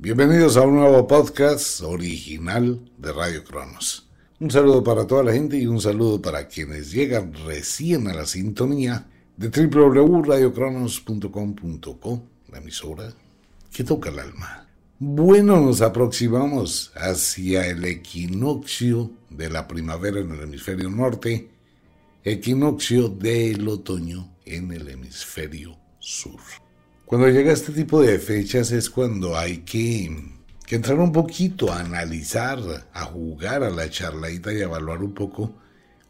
Bienvenidos a un nuevo podcast original de Radio Cronos. Un saludo para toda la gente y un saludo para quienes llegan recién a la sintonía de www.radiocronos.com.co, la emisora que toca el alma. Bueno, nos aproximamos hacia el equinoccio de la primavera en el hemisferio norte, equinoccio del otoño en el hemisferio sur. Cuando llega este tipo de fechas es cuando hay que, que entrar un poquito a analizar, a jugar a la charladita y a evaluar un poco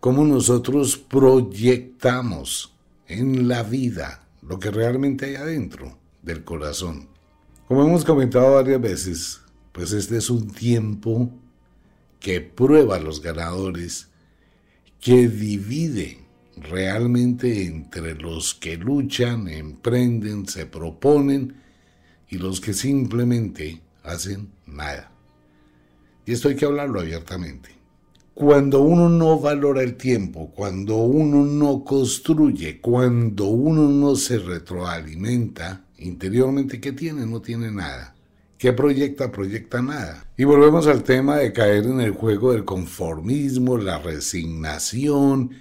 cómo nosotros proyectamos en la vida lo que realmente hay adentro del corazón. Como hemos comentado varias veces, pues este es un tiempo que prueba a los ganadores, que divide realmente entre los que luchan, emprenden, se proponen y los que simplemente hacen nada. Y esto hay que hablarlo abiertamente. Cuando uno no valora el tiempo, cuando uno no construye, cuando uno no se retroalimenta interiormente, ¿qué tiene? No tiene nada. ¿Qué proyecta? Proyecta nada. Y volvemos al tema de caer en el juego del conformismo, la resignación,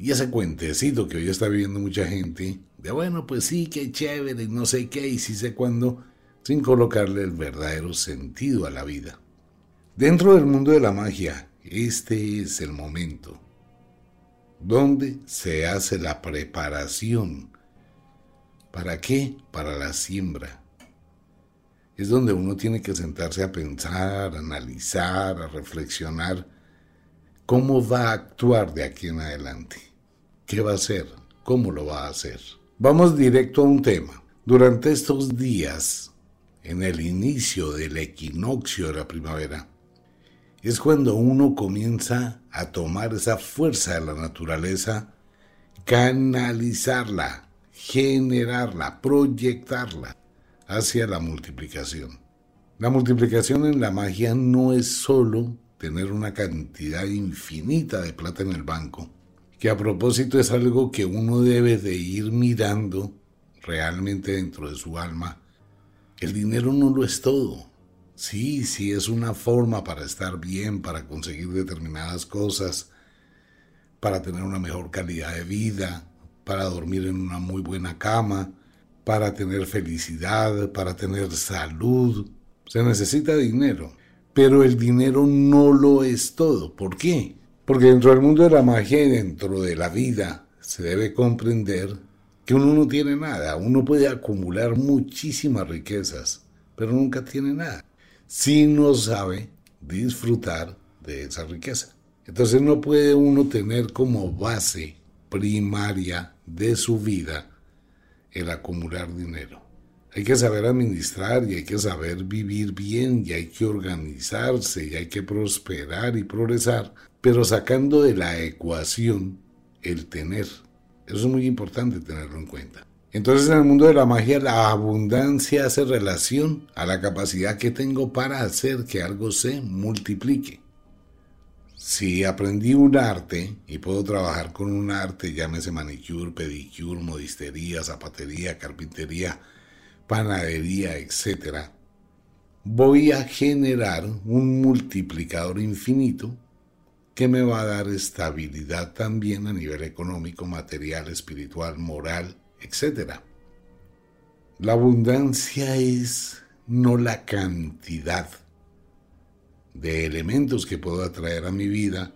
y ese cuentecito que hoy está viviendo mucha gente, de bueno, pues sí, qué chévere, no sé qué, y sí sé cuándo, sin colocarle el verdadero sentido a la vida. Dentro del mundo de la magia, este es el momento donde se hace la preparación. ¿Para qué? Para la siembra. Es donde uno tiene que sentarse a pensar, a analizar, a reflexionar cómo va a actuar de aquí en adelante. ¿Qué va a hacer? ¿Cómo lo va a hacer? Vamos directo a un tema. Durante estos días, en el inicio del equinoccio de la primavera, es cuando uno comienza a tomar esa fuerza de la naturaleza, canalizarla, generarla, proyectarla hacia la multiplicación. La multiplicación en la magia no es solo tener una cantidad infinita de plata en el banco, que a propósito es algo que uno debe de ir mirando realmente dentro de su alma. El dinero no lo es todo. Sí, sí es una forma para estar bien, para conseguir determinadas cosas, para tener una mejor calidad de vida, para dormir en una muy buena cama, para tener felicidad, para tener salud. Se necesita dinero, pero el dinero no lo es todo. ¿Por qué? Porque dentro del mundo de la magia y dentro de la vida se debe comprender que uno no tiene nada. Uno puede acumular muchísimas riquezas, pero nunca tiene nada. Si no sabe disfrutar de esa riqueza. Entonces no puede uno tener como base primaria de su vida el acumular dinero. Hay que saber administrar y hay que saber vivir bien y hay que organizarse y hay que prosperar y progresar pero sacando de la ecuación el tener. Eso es muy importante tenerlo en cuenta. Entonces en el mundo de la magia la abundancia hace relación a la capacidad que tengo para hacer que algo se multiplique. Si aprendí un arte y puedo trabajar con un arte, llámese manicure, pedicure, modistería, zapatería, carpintería, panadería, etc., voy a generar un multiplicador infinito me va a dar estabilidad también a nivel económico, material, espiritual, moral, etc. La abundancia es no la cantidad de elementos que puedo atraer a mi vida,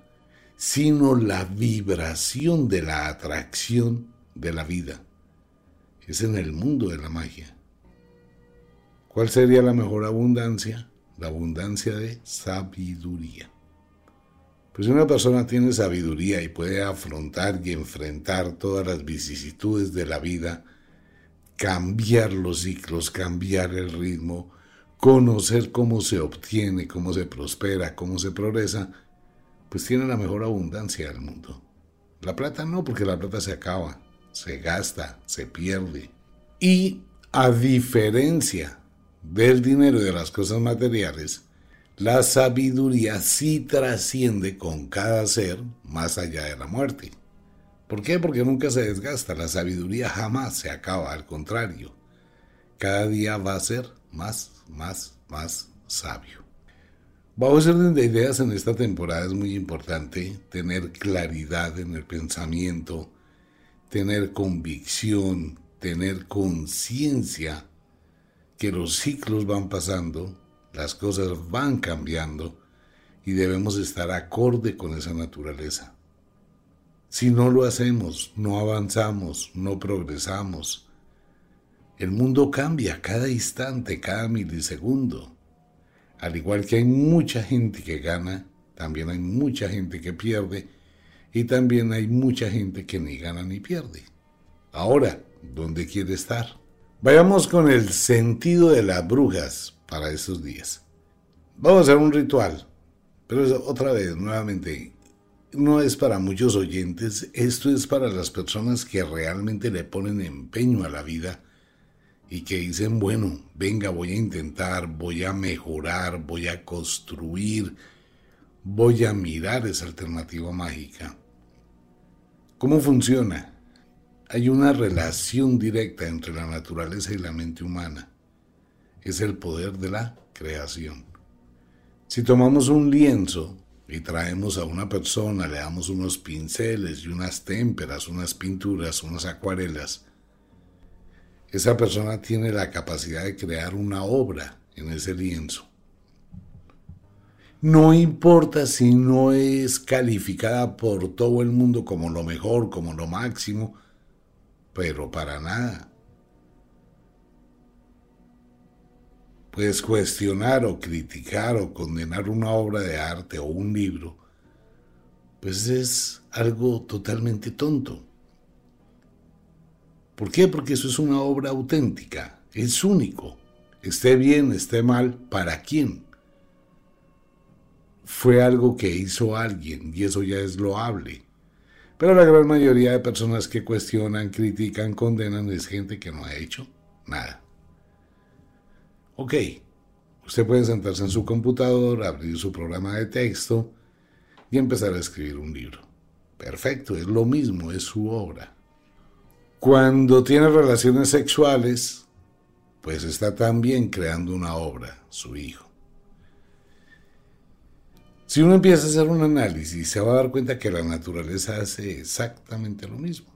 sino la vibración de la atracción de la vida. Es en el mundo de la magia. ¿Cuál sería la mejor abundancia? La abundancia de sabiduría. Pues si una persona tiene sabiduría y puede afrontar y enfrentar todas las vicisitudes de la vida, cambiar los ciclos, cambiar el ritmo, conocer cómo se obtiene, cómo se prospera, cómo se progresa, pues tiene la mejor abundancia del mundo. La plata no, porque la plata se acaba, se gasta, se pierde. Y a diferencia del dinero y de las cosas materiales, la sabiduría sí trasciende con cada ser más allá de la muerte. ¿Por qué? Porque nunca se desgasta. La sabiduría jamás se acaba, al contrario. Cada día va a ser más, más, más sabio. Bajo ese orden de ideas en esta temporada es muy importante tener claridad en el pensamiento, tener convicción, tener conciencia que los ciclos van pasando, las cosas van cambiando y debemos estar acorde con esa naturaleza. Si no lo hacemos, no avanzamos, no progresamos. El mundo cambia cada instante, cada milisegundo. Al igual que hay mucha gente que gana, también hay mucha gente que pierde y también hay mucha gente que ni gana ni pierde. Ahora, ¿dónde quiere estar? Vayamos con el sentido de las brujas para esos días. Vamos a hacer un ritual, pero otra vez, nuevamente, no es para muchos oyentes, esto es para las personas que realmente le ponen empeño a la vida y que dicen, bueno, venga, voy a intentar, voy a mejorar, voy a construir, voy a mirar esa alternativa mágica. ¿Cómo funciona? Hay una relación directa entre la naturaleza y la mente humana. Es el poder de la creación. Si tomamos un lienzo y traemos a una persona, le damos unos pinceles y unas témperas, unas pinturas, unas acuarelas, esa persona tiene la capacidad de crear una obra en ese lienzo. No importa si no es calificada por todo el mundo como lo mejor, como lo máximo, pero para nada. Puedes cuestionar o criticar o condenar una obra de arte o un libro, pues es algo totalmente tonto. ¿Por qué? Porque eso es una obra auténtica, es único. Esté bien, esté mal, ¿para quién? Fue algo que hizo alguien y eso ya es loable. Pero la gran mayoría de personas que cuestionan, critican, condenan es gente que no ha hecho nada. Ok, usted puede sentarse en su computador, abrir su programa de texto y empezar a escribir un libro. Perfecto, es lo mismo, es su obra. Cuando tiene relaciones sexuales, pues está también creando una obra, su hijo. Si uno empieza a hacer un análisis, se va a dar cuenta que la naturaleza hace exactamente lo mismo.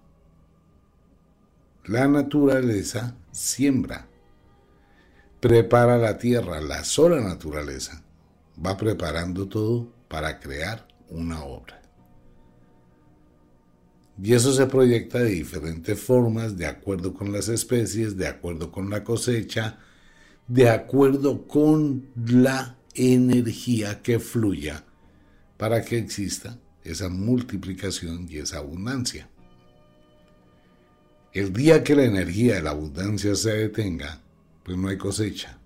La naturaleza siembra, prepara la tierra, la sola naturaleza va preparando todo para crear una obra. Y eso se proyecta de diferentes formas, de acuerdo con las especies, de acuerdo con la cosecha, de acuerdo con la energía que fluya para que exista esa multiplicación y esa abundancia. El día que la energía de la abundancia se detenga, pues no hay cosecha.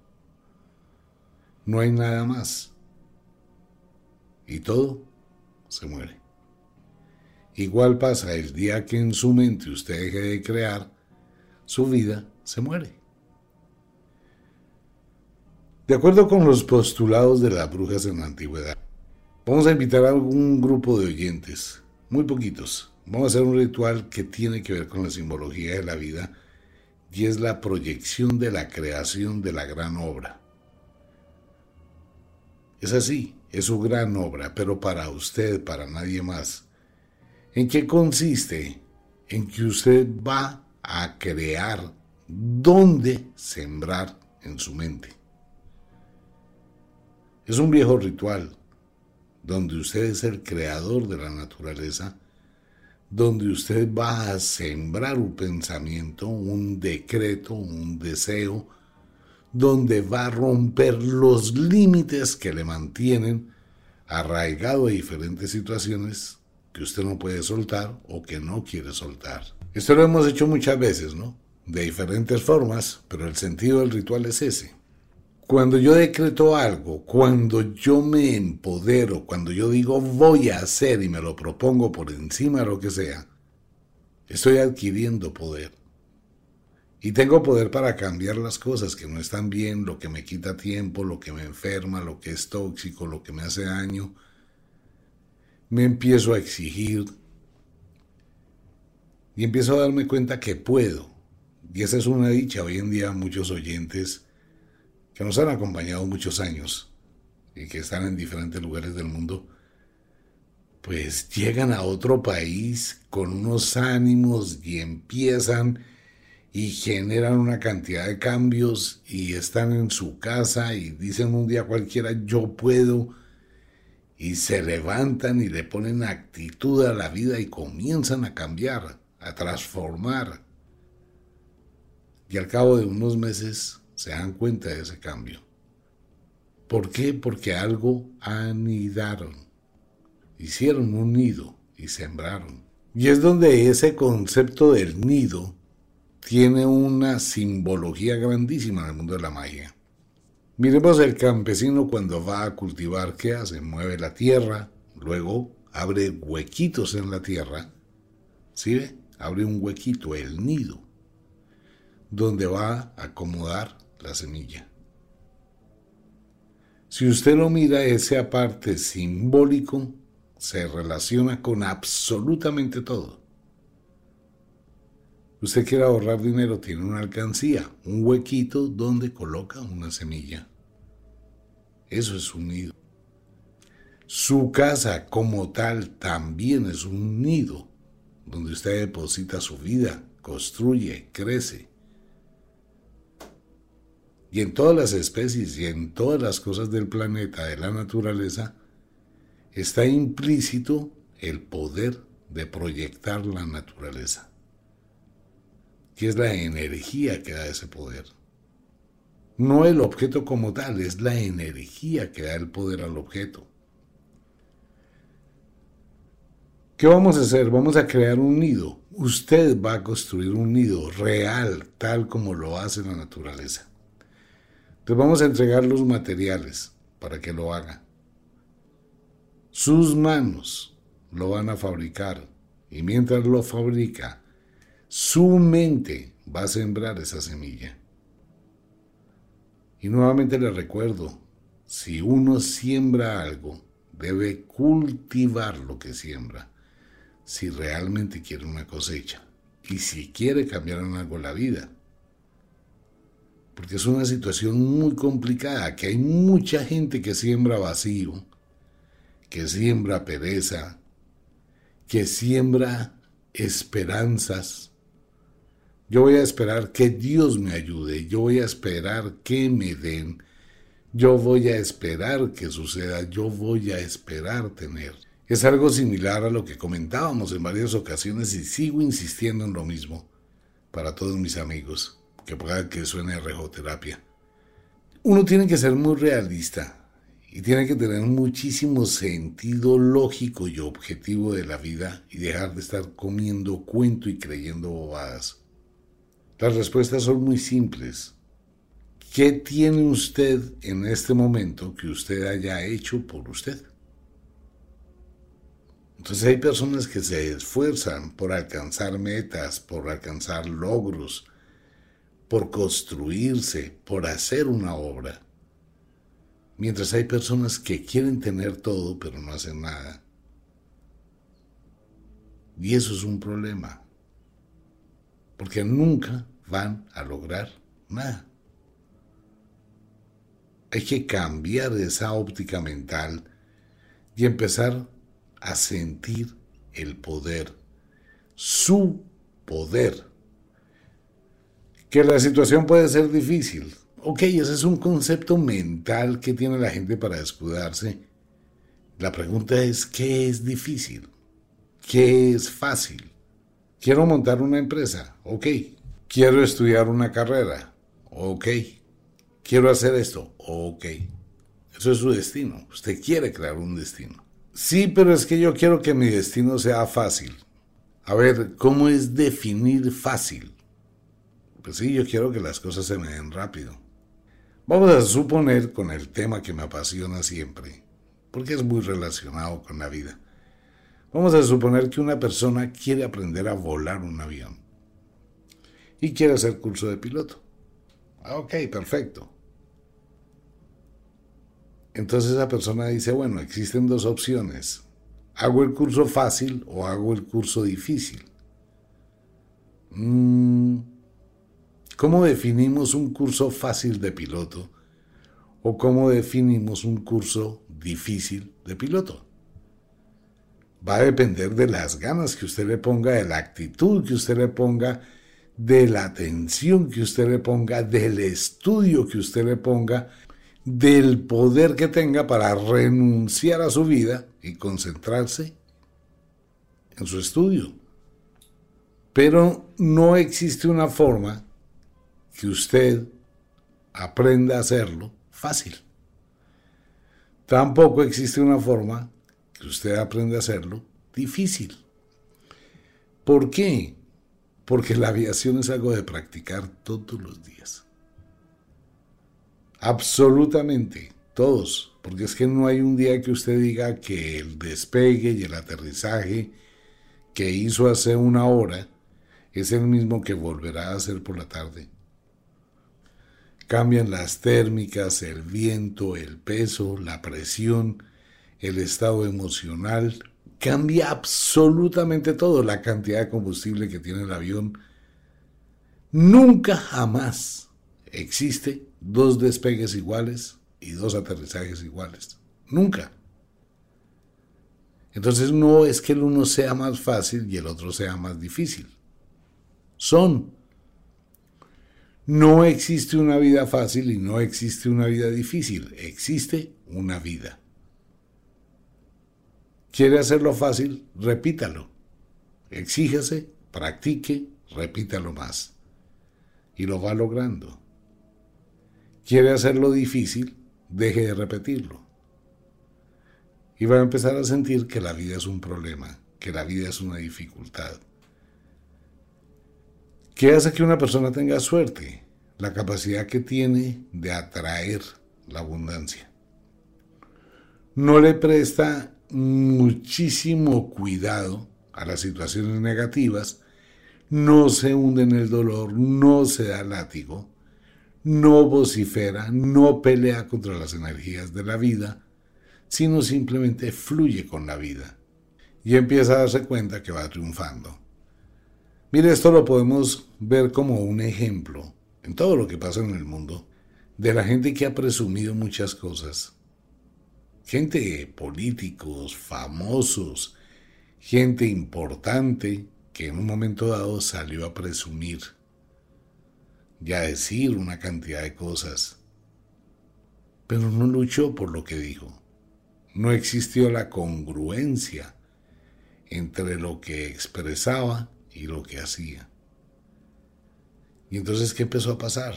No hay nada más. Y todo se muere. Igual pasa el día que en su mente usted deje de crear, su vida se muere. De acuerdo con los postulados de las brujas en la antigüedad, vamos a invitar a algún grupo de oyentes, muy poquitos. Vamos a hacer un ritual que tiene que ver con la simbología de la vida y es la proyección de la creación de la gran obra. Es así, es su gran obra, pero para usted, para nadie más. ¿En qué consiste? En que usted va a crear dónde sembrar en su mente. Es un viejo ritual donde usted es el creador de la naturaleza, donde usted va a sembrar un pensamiento, un decreto, un deseo, donde va a romper los límites que le mantienen arraigado a diferentes situaciones que usted no puede soltar o que no quiere soltar. Esto lo hemos hecho muchas veces, ¿no? De diferentes formas, pero el sentido del ritual es ese. Cuando yo decreto algo, cuando yo me empodero, cuando yo digo voy a hacer y me lo propongo por encima de lo que sea, estoy adquiriendo poder. Y tengo poder para cambiar las cosas que no están bien, lo que me quita tiempo, lo que me enferma, lo que es tóxico, lo que me hace daño, me empiezo a exigir y empiezo a darme cuenta que puedo. Y esa es una dicha. Hoy en día muchos oyentes que nos han acompañado muchos años y que están en diferentes lugares del mundo, pues llegan a otro país con unos ánimos y empiezan y generan una cantidad de cambios y están en su casa y dicen un día cualquiera yo puedo y se levantan y le ponen actitud a la vida y comienzan a cambiar, a transformar. Y al cabo de unos meses se dan cuenta de ese cambio. ¿Por qué? Porque algo anidaron hicieron un nido y sembraron. Y es donde ese concepto del nido tiene una simbología grandísima en el mundo de la magia. Miremos el campesino cuando va a cultivar, ¿qué hace? Mueve la tierra, luego abre huequitos en la tierra, ¿sí ve? Abre un huequito, el nido, donde va a acomodar la semilla. Si usted lo mira ese aparte simbólico, se relaciona con absolutamente todo. Usted quiere ahorrar dinero, tiene una alcancía, un huequito donde coloca una semilla. Eso es un nido. Su casa como tal también es un nido donde usted deposita su vida, construye, crece. Y en todas las especies y en todas las cosas del planeta, de la naturaleza, está implícito el poder de proyectar la naturaleza, que es la energía que da ese poder. No el objeto como tal, es la energía que da el poder al objeto. ¿Qué vamos a hacer? Vamos a crear un nido. Usted va a construir un nido real, tal como lo hace la naturaleza. Entonces vamos a entregar los materiales para que lo haga. Sus manos lo van a fabricar y mientras lo fabrica, su mente va a sembrar esa semilla. Y nuevamente le recuerdo, si uno siembra algo, debe cultivar lo que siembra, si realmente quiere una cosecha y si quiere cambiar en algo la vida. Porque es una situación muy complicada, que hay mucha gente que siembra vacío, que siembra pereza, que siembra esperanzas. Yo voy a esperar que Dios me ayude, yo voy a esperar que me den, yo voy a esperar que suceda, yo voy a esperar tener. Es algo similar a lo que comentábamos en varias ocasiones y sigo insistiendo en lo mismo para todos mis amigos, que pueda que suene rejoterapia. Uno tiene que ser muy realista y tiene que tener muchísimo sentido lógico y objetivo de la vida y dejar de estar comiendo cuento y creyendo bobadas. Las respuestas son muy simples. ¿Qué tiene usted en este momento que usted haya hecho por usted? Entonces hay personas que se esfuerzan por alcanzar metas, por alcanzar logros, por construirse, por hacer una obra Mientras hay personas que quieren tener todo pero no hacen nada. Y eso es un problema. Porque nunca van a lograr nada. Hay que cambiar esa óptica mental y empezar a sentir el poder, su poder. Que la situación puede ser difícil, Ok, ese es un concepto mental que tiene la gente para escudarse. La pregunta es, ¿qué es difícil? ¿Qué es fácil? Quiero montar una empresa. Ok. Quiero estudiar una carrera. Ok. Quiero hacer esto. Ok. Eso es su destino. Usted quiere crear un destino. Sí, pero es que yo quiero que mi destino sea fácil. A ver, ¿cómo es definir fácil? Pues sí, yo quiero que las cosas se me den rápido. Vamos a suponer con el tema que me apasiona siempre, porque es muy relacionado con la vida. Vamos a suponer que una persona quiere aprender a volar un avión y quiere hacer curso de piloto. Ah, ok, perfecto. Entonces esa persona dice, bueno, existen dos opciones. ¿Hago el curso fácil o hago el curso difícil? Mm, ¿Cómo definimos un curso fácil de piloto o cómo definimos un curso difícil de piloto. Va a depender de las ganas que usted le ponga, de la actitud que usted le ponga, de la atención que usted le ponga, del estudio que usted le ponga, del poder que tenga para renunciar a su vida y concentrarse en su estudio. Pero no existe una forma que usted aprenda a hacerlo fácil. Tampoco existe una forma que usted aprenda a hacerlo difícil. ¿Por qué? Porque la aviación es algo de practicar todos los días. Absolutamente, todos. Porque es que no hay un día que usted diga que el despegue y el aterrizaje que hizo hace una hora es el mismo que volverá a hacer por la tarde. Cambian las térmicas, el viento, el peso, la presión, el estado emocional. Cambia absolutamente todo, la cantidad de combustible que tiene el avión. Nunca jamás existe dos despegues iguales y dos aterrizajes iguales. Nunca. Entonces no es que el uno sea más fácil y el otro sea más difícil. Son. No existe una vida fácil y no existe una vida difícil. Existe una vida. ¿Quiere hacerlo fácil? Repítalo. Exíjase, practique, repítalo más. Y lo va logrando. ¿Quiere hacerlo difícil? Deje de repetirlo. Y va a empezar a sentir que la vida es un problema, que la vida es una dificultad. ¿Qué hace que una persona tenga suerte? La capacidad que tiene de atraer la abundancia. No le presta muchísimo cuidado a las situaciones negativas, no se hunde en el dolor, no se da látigo, no vocifera, no pelea contra las energías de la vida, sino simplemente fluye con la vida y empieza a darse cuenta que va triunfando. Mire, esto lo podemos ver como un ejemplo en todo lo que pasa en el mundo de la gente que ha presumido muchas cosas. Gente, políticos, famosos, gente importante que en un momento dado salió a presumir y a decir una cantidad de cosas, pero no luchó por lo que dijo. No existió la congruencia entre lo que expresaba y lo que hacía. Y entonces, ¿qué empezó a pasar?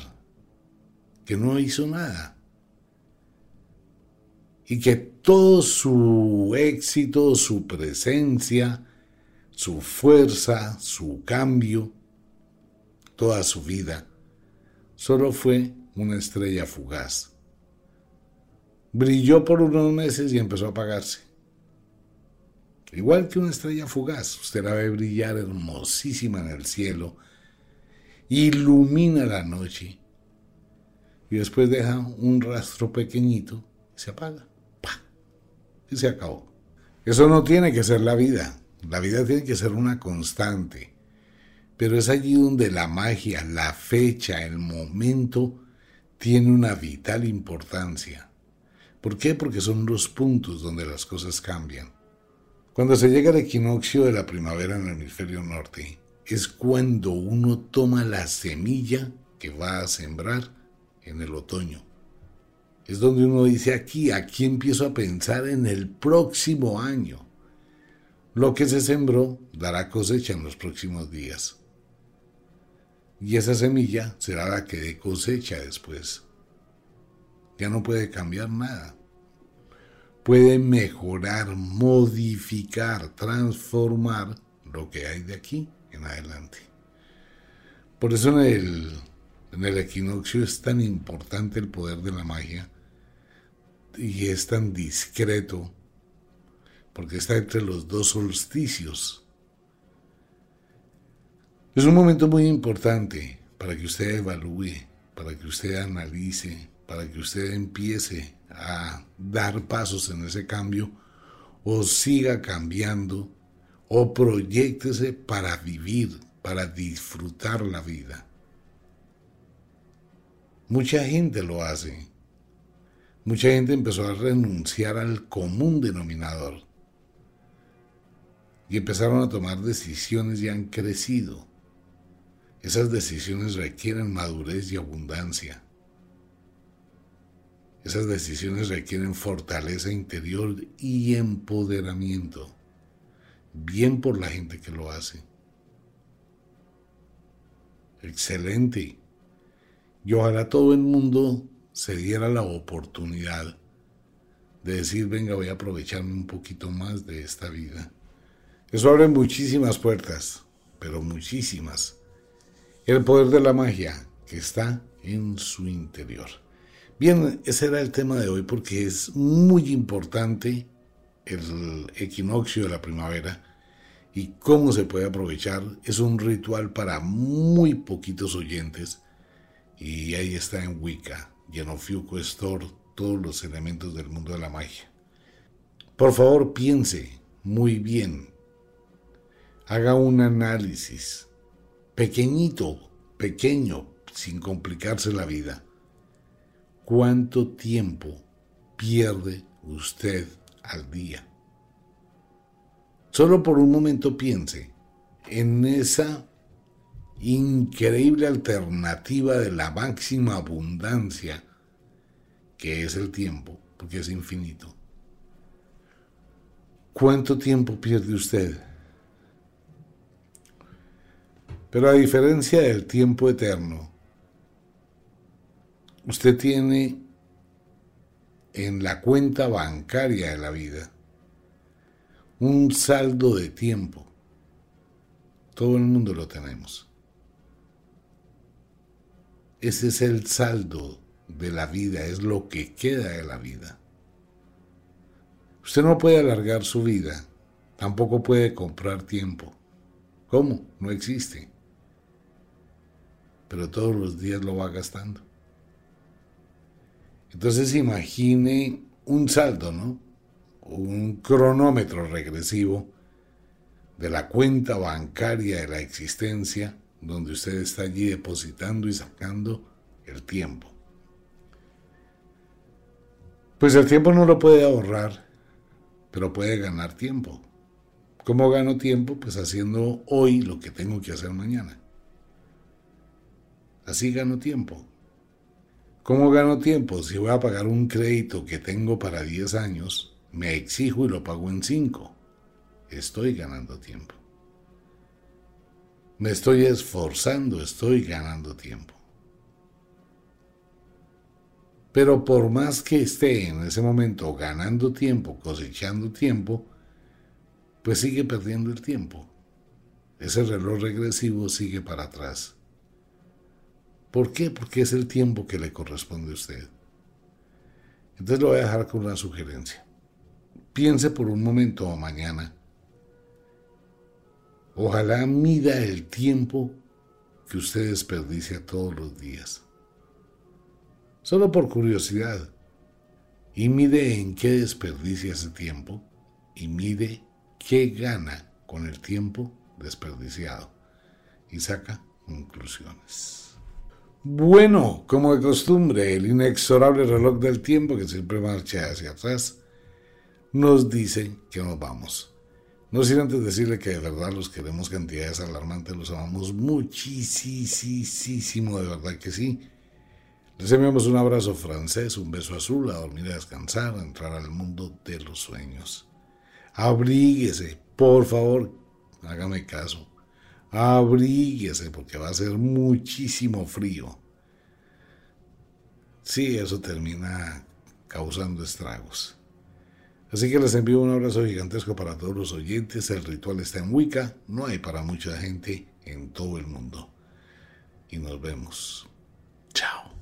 Que no hizo nada. Y que todo su éxito, su presencia, su fuerza, su cambio, toda su vida, solo fue una estrella fugaz. Brilló por unos meses y empezó a apagarse. Igual que una estrella fugaz, usted la ve brillar hermosísima en el cielo, ilumina la noche y después deja un rastro pequeñito y se apaga. Y se acabó. Eso no tiene que ser la vida. La vida tiene que ser una constante. Pero es allí donde la magia, la fecha, el momento tiene una vital importancia. ¿Por qué? Porque son los puntos donde las cosas cambian. Cuando se llega al equinoccio de la primavera en el hemisferio norte, es cuando uno toma la semilla que va a sembrar en el otoño. Es donde uno dice aquí, aquí empiezo a pensar en el próximo año. Lo que se sembró dará cosecha en los próximos días. Y esa semilla será la que dé cosecha después. Ya no puede cambiar nada puede mejorar, modificar, transformar lo que hay de aquí en adelante. Por eso en el, en el equinoccio es tan importante el poder de la magia y es tan discreto porque está entre los dos solsticios. Es un momento muy importante para que usted evalúe, para que usted analice, para que usted empiece a dar pasos en ese cambio o siga cambiando o proyectese para vivir, para disfrutar la vida. Mucha gente lo hace. mucha gente empezó a renunciar al común denominador y empezaron a tomar decisiones y han crecido. Esas decisiones requieren madurez y abundancia. Esas decisiones requieren fortaleza interior y empoderamiento. Bien por la gente que lo hace. Excelente. Y ojalá todo el mundo se diera la oportunidad de decir, venga, voy a aprovecharme un poquito más de esta vida. Eso abre muchísimas puertas, pero muchísimas. El poder de la magia que está en su interior. Bien, ese era el tema de hoy porque es muy importante el equinoccio de la primavera y cómo se puede aprovechar. Es un ritual para muy poquitos oyentes y ahí está en Wicca, Genofiuco Store, todos los elementos del mundo de la magia. Por favor, piense muy bien. Haga un análisis pequeñito, pequeño, sin complicarse la vida ¿Cuánto tiempo pierde usted al día? Solo por un momento piense en esa increíble alternativa de la máxima abundancia que es el tiempo, porque es infinito. ¿Cuánto tiempo pierde usted? Pero a diferencia del tiempo eterno, usted tiene en la cuenta bancaria de la vida un saldo de tiempo. Todo el mundo lo tenemos. Ese es el saldo de la vida, es lo que queda de la vida. Usted no puede alargar su vida, tampoco puede comprar tiempo. ¿Cómo? No existe. Pero todos los días lo va gastando. Entonces imagine un saldo, ¿no? Un cronómetro regresivo de la cuenta bancaria de la existencia donde usted está allí depositando y sacando el tiempo. Pues el tiempo no lo puede ahorrar, pero puede ganar tiempo. ¿Cómo gano tiempo? Pues haciendo hoy lo que tengo que hacer mañana. Así gano tiempo. ¿Cómo gano tiempo? Si voy a pagar un crédito que tengo para 10 años, me exijo y lo pago en 5. Estoy ganando tiempo. Me estoy esforzando, estoy ganando tiempo. Pero por más que esté en ese momento ganando tiempo, cosechando tiempo, pues sigue perdiendo el tiempo. Ese reloj regresivo sigue para atrás. ¿Por qué? Porque es el tiempo que le corresponde a usted. Entonces lo voy a dejar con una sugerencia. Piense por un momento o mañana. Ojalá mida el tiempo que usted desperdicia todos los días. Solo por curiosidad. Y mide en qué desperdicia ese tiempo y mide qué gana con el tiempo desperdiciado. Y saca conclusiones. Bueno, como de costumbre, el inexorable reloj del tiempo que siempre marcha hacia atrás nos dice que nos vamos. No sin antes decirle que de verdad los queremos cantidades alarmantes, los amamos muchísimo, de verdad que sí. Les enviamos un abrazo francés, un beso azul, a dormir, a descansar, a entrar al mundo de los sueños. Abríguese, por favor, hágame caso abríguese porque va a ser muchísimo frío. Sí, eso termina causando estragos. Así que les envío un abrazo gigantesco para todos los oyentes. El ritual está en Wicca, no hay para mucha gente en todo el mundo. Y nos vemos. Chao.